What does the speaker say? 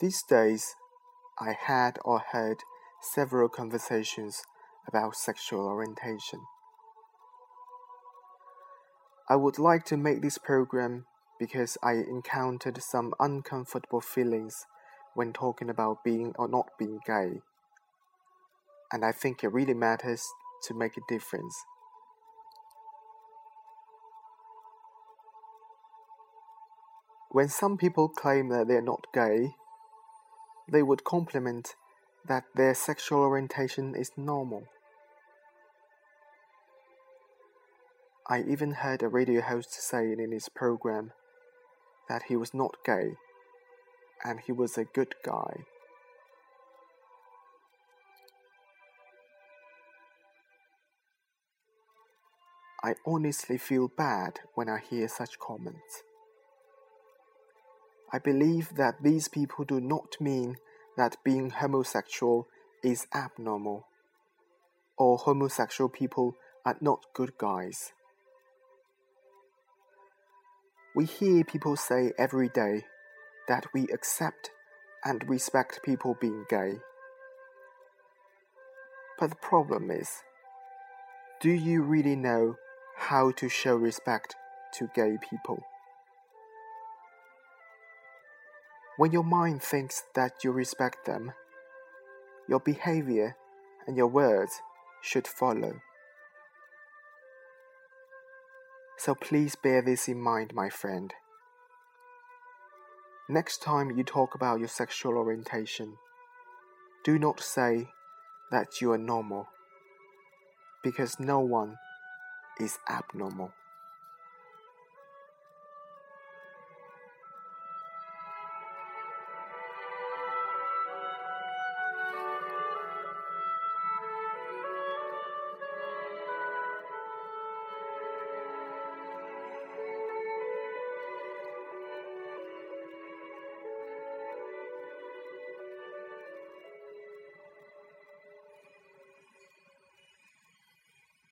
These days, I had or heard several conversations about sexual orientation. I would like to make this program because I encountered some uncomfortable feelings when talking about being or not being gay. And I think it really matters to make a difference. When some people claim that they're not gay, they would compliment that their sexual orientation is normal. I even heard a radio host say in his program that he was not gay and he was a good guy. I honestly feel bad when I hear such comments. I believe that these people do not mean that being homosexual is abnormal or homosexual people are not good guys. We hear people say every day that we accept and respect people being gay. But the problem is, do you really know how to show respect to gay people? When your mind thinks that you respect them, your behavior and your words should follow. So please bear this in mind, my friend. Next time you talk about your sexual orientation, do not say that you are normal, because no one is abnormal.